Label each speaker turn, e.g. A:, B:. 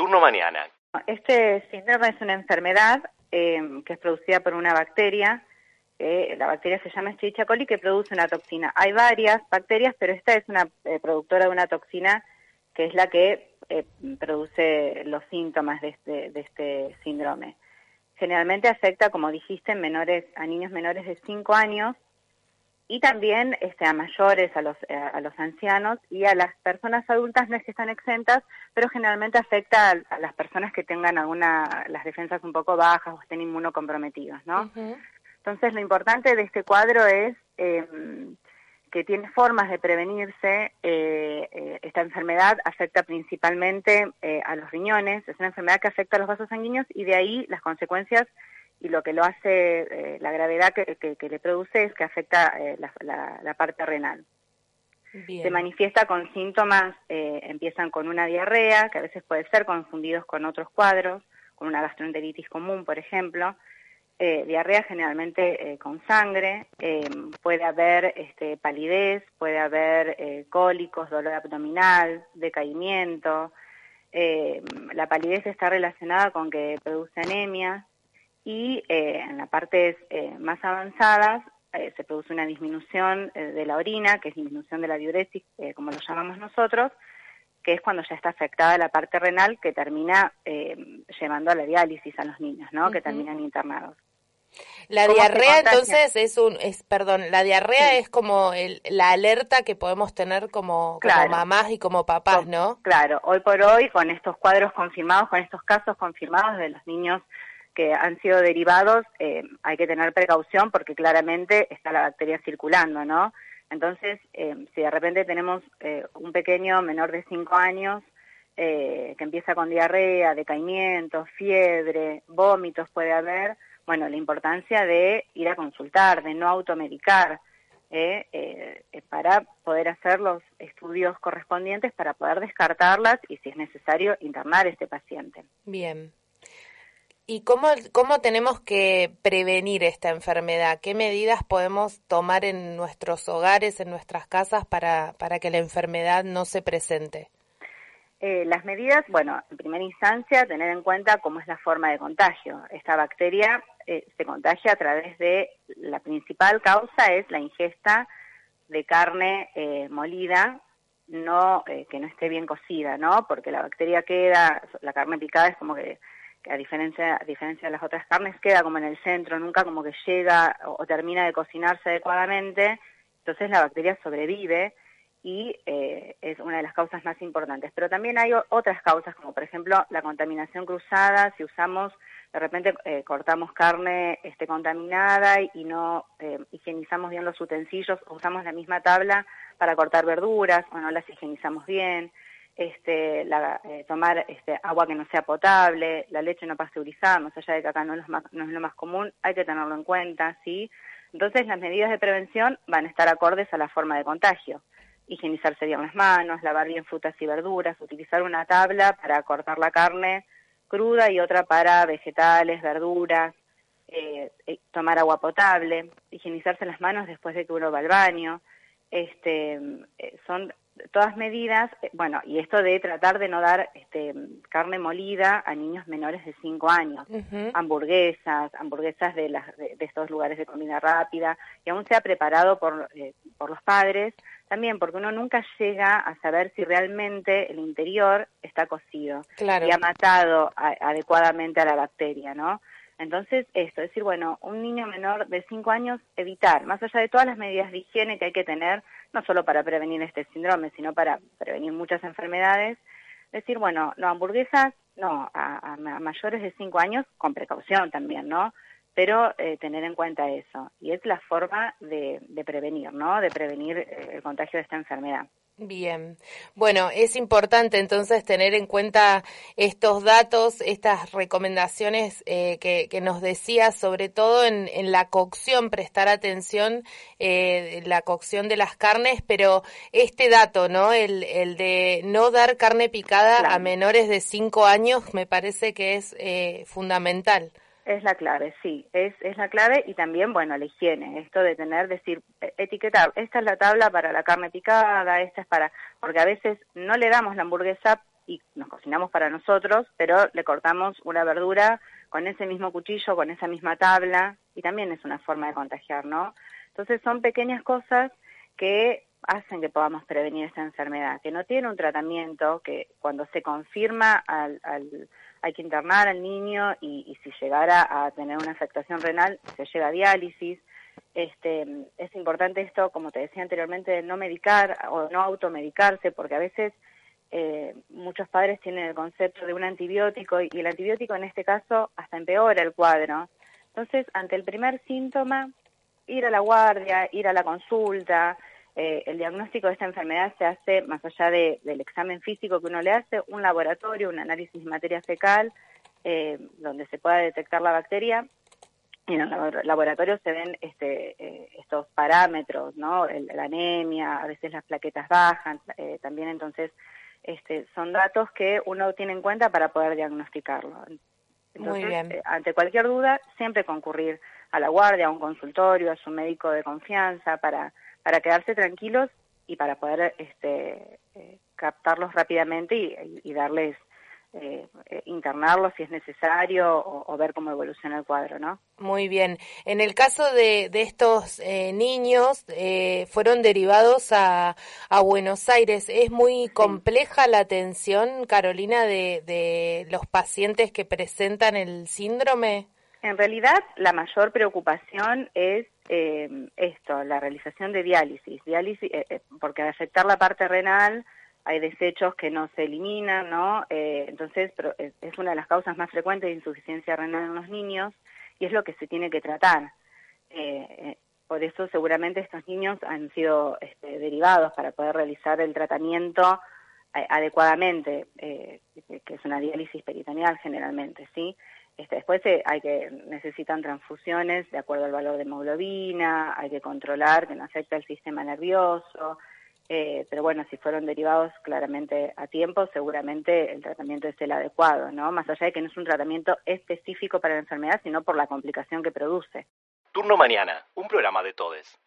A: Turno Mañana.
B: Este síndrome es una enfermedad eh, que es producida por una bacteria, la bacteria se llama Escherichia coli, que produce una toxina. Hay varias bacterias, pero esta es una eh, productora de una toxina que es la que eh, produce los síntomas de este, de este síndrome. Generalmente afecta, como dijiste, menores, a niños menores de 5 años y también este, a mayores, a los, eh, a los ancianos y a las personas adultas no es que están exentas, pero generalmente afecta a, las personas que tengan alguna, las defensas un poco bajas o estén inmunocomprometidos, ¿no? Entonces lo importante de este cuadro es em, que tiene formas de prevenirse. Eh, eh, esta enfermedad afecta principalmente a los riñones, es una enfermedad que afecta a los vasos sanguíneos y de ahí las consecuencias y lo que lo hace, eh, la gravedad que, que, le produce es que afecta eh, la, la, parte renal. Se manifiesta con síntomas, eh, empiezan con una diarrea, que a veces puede ser confundidos con otros cuadros, con una gastroenteritis común, por ejemplo. diarrea generalmente con sangre, puede haber este, palidez, puede haber cólicos, dolor abdominal, decaimiento. la palidez está relacionada con que produce anemia, y eh, en las partes eh, más avanzadas eh, se produce una disminución de la orina, que es disminución de la diuresis, como lo llamamos nosotros, que es cuando ya está afectada la parte renal que termina llevando a la diálisis a los niños, ¿no? Que terminan internados.
C: La diarrea entonces es un, es, perdón, la diarrea es como el, la alerta que podemos tener como, como mamás y como papás, ¿no?
B: Claro, hoy por hoy con estos cuadros confirmados, con estos casos confirmados de los niños que han sido derivados, eh, hay que tener precaución porque claramente está la bacteria circulando, ¿no? Entonces, eh, si de repente tenemos eh, un pequeño menor de 5 años que empieza con diarrea, decaimiento, fiebre, vómitos puede haber, bueno, la importancia de ir a consultar, de no automedicar, para poder hacer los estudios correspondientes para poder descartarlas y, si es necesario, internar a este paciente.
C: Bien. ¿Y cómo, cómo tenemos que prevenir esta enfermedad? ¿Qué medidas podemos tomar en nuestros hogares, en nuestras casas, para, para que la enfermedad no se presente?
B: Eh, las medidas, bueno, en primera instancia, tener en cuenta cómo es la forma de contagio. Esta bacteria eh, se contagia a través de, la principal causa es la ingesta de carne eh, molida, no que no esté bien cocida, ¿no? Porque la bacteria queda, la carne picada es como que que a diferencia, a diferencia de las otras carnes queda como en el centro, nunca como que llega o, termina de cocinarse adecuadamente, entonces la bacteria sobrevive y eh, es una de las causas más importantes. Pero también hay otras causas, como por ejemplo la contaminación cruzada, si usamos, de repente eh, cortamos carne este, contaminada y no eh, higienizamos bien los utensilios, o usamos la misma tabla para cortar verduras o no las higienizamos bien este, la, eh, tomar este, agua que no sea potable, la leche no pasteurizada, más allá de que acá no es, no es lo más común, hay que tenerlo en cuenta, ¿sí? Entonces las medidas de prevención van a estar acordes a la forma de contagio. Higienizarse bien las manos, lavar bien frutas y verduras, utilizar una tabla para cortar la carne cruda y otra para vegetales, verduras, eh, eh, tomar agua potable, higienizarse las manos después de que uno va al baño. Este, son todas medidas, eh, bueno, y esto de tratar de no dar este, carne molida a niños menores de 5 años, hamburguesas, hamburguesas de, las, de, estos lugares de comida rápida, y aún sea preparado por, eh, por los padres, también porque uno nunca llega a saber si realmente el interior está cocido y ha matado adecuadamente a la bacteria, ¿no? Entonces, esto, es decir, bueno, un niño menor de 5 años, evitar, más allá de todas las medidas de higiene que hay que tener, no solo para prevenir este síndrome, sino para prevenir muchas enfermedades, decir, bueno, no hamburguesas, no, a, mayores de 5 años, con precaución también, ¿no? Pero eh, tener en cuenta eso. Y es la forma de, de prevenir, ¿no? De prevenir eh, el contagio de esta enfermedad.
C: Bien, bueno, es importante entonces tener en cuenta estos datos, estas recomendaciones eh, que, que, nos decía, sobre todo en, en la cocción, prestar atención eh, la cocción de las carnes, pero este dato, ¿no? El, el de no dar carne picada a menores de 5 años me parece que es eh, fundamental.
B: Es la clave, sí, es, es la clave y también, bueno, la higiene, esto de tener, decir, e, etiquetar, esta es la tabla para la carne picada, esta es para, porque a veces no le damos la hamburguesa y nos cocinamos para nosotros, pero le cortamos una verdura con ese mismo cuchillo, con esa misma tabla, y también es una forma de contagiar, ¿no? Entonces son pequeñas cosas que hacen que podamos prevenir esta enfermedad, que no tiene un tratamiento, que cuando se confirma al, hay que internar al niño y, si llegara a tener una afectación renal, se llega a diálisis. Este, es importante esto, como te decía anteriormente, de no medicar o no automedicarse, porque a veces eh, muchos padres tienen el concepto de un antibiótico y, el antibiótico en este caso hasta empeora el cuadro. Entonces, ante el primer síntoma, ir a la guardia, ir a la consulta, eh, el diagnóstico de esta enfermedad se hace más allá del examen físico que uno le hace, un laboratorio, un análisis de materia fecal, eh, donde se pueda detectar la bacteria. Y en el laboratorio se ven este, eh, estos parámetros, ¿no? la anemia, a veces las plaquetas bajan, también entonces este, son datos que uno tiene en cuenta para poder diagnosticarlo. Entonces, ante cualquier duda, siempre concurrir a la guardia, a un consultorio, a su médico de confianza para para quedarse tranquilos y para poder este, eh, captarlos rápidamente y, darles, eh, eh, internarlos si es necesario o, ver cómo evoluciona el cuadro, ¿no?
C: Muy bien. En el caso de, de estos niños, fueron derivados a, a, Buenos Aires. ¿Es muy compleja la atención, Carolina, de, de los pacientes que presentan el síndrome?
B: En realidad, la mayor preocupación es eh, esto, la realización de diálisis, diálisis eh, eh, porque al afectar la parte renal hay desechos que no se eliminan, ¿no? entonces, es, una de las causas más frecuentes de insuficiencia renal en los niños y es lo que se tiene que tratar. por eso, seguramente estos niños han sido este, derivados para poder realizar el tratamiento adecuadamente, que es una diálisis peritoneal generalmente, ¿sí? Este, después eh, hay que necesitan transfusiones de acuerdo al valor de hemoglobina, hay que controlar que no afecte el sistema nervioso, eh, pero bueno, si fueron derivados claramente a tiempo, seguramente el tratamiento es el adecuado, ¿no? Más allá de que no es un tratamiento específico para la enfermedad, sino por la complicación que produce.
A: Turno mañana, un programa de todes.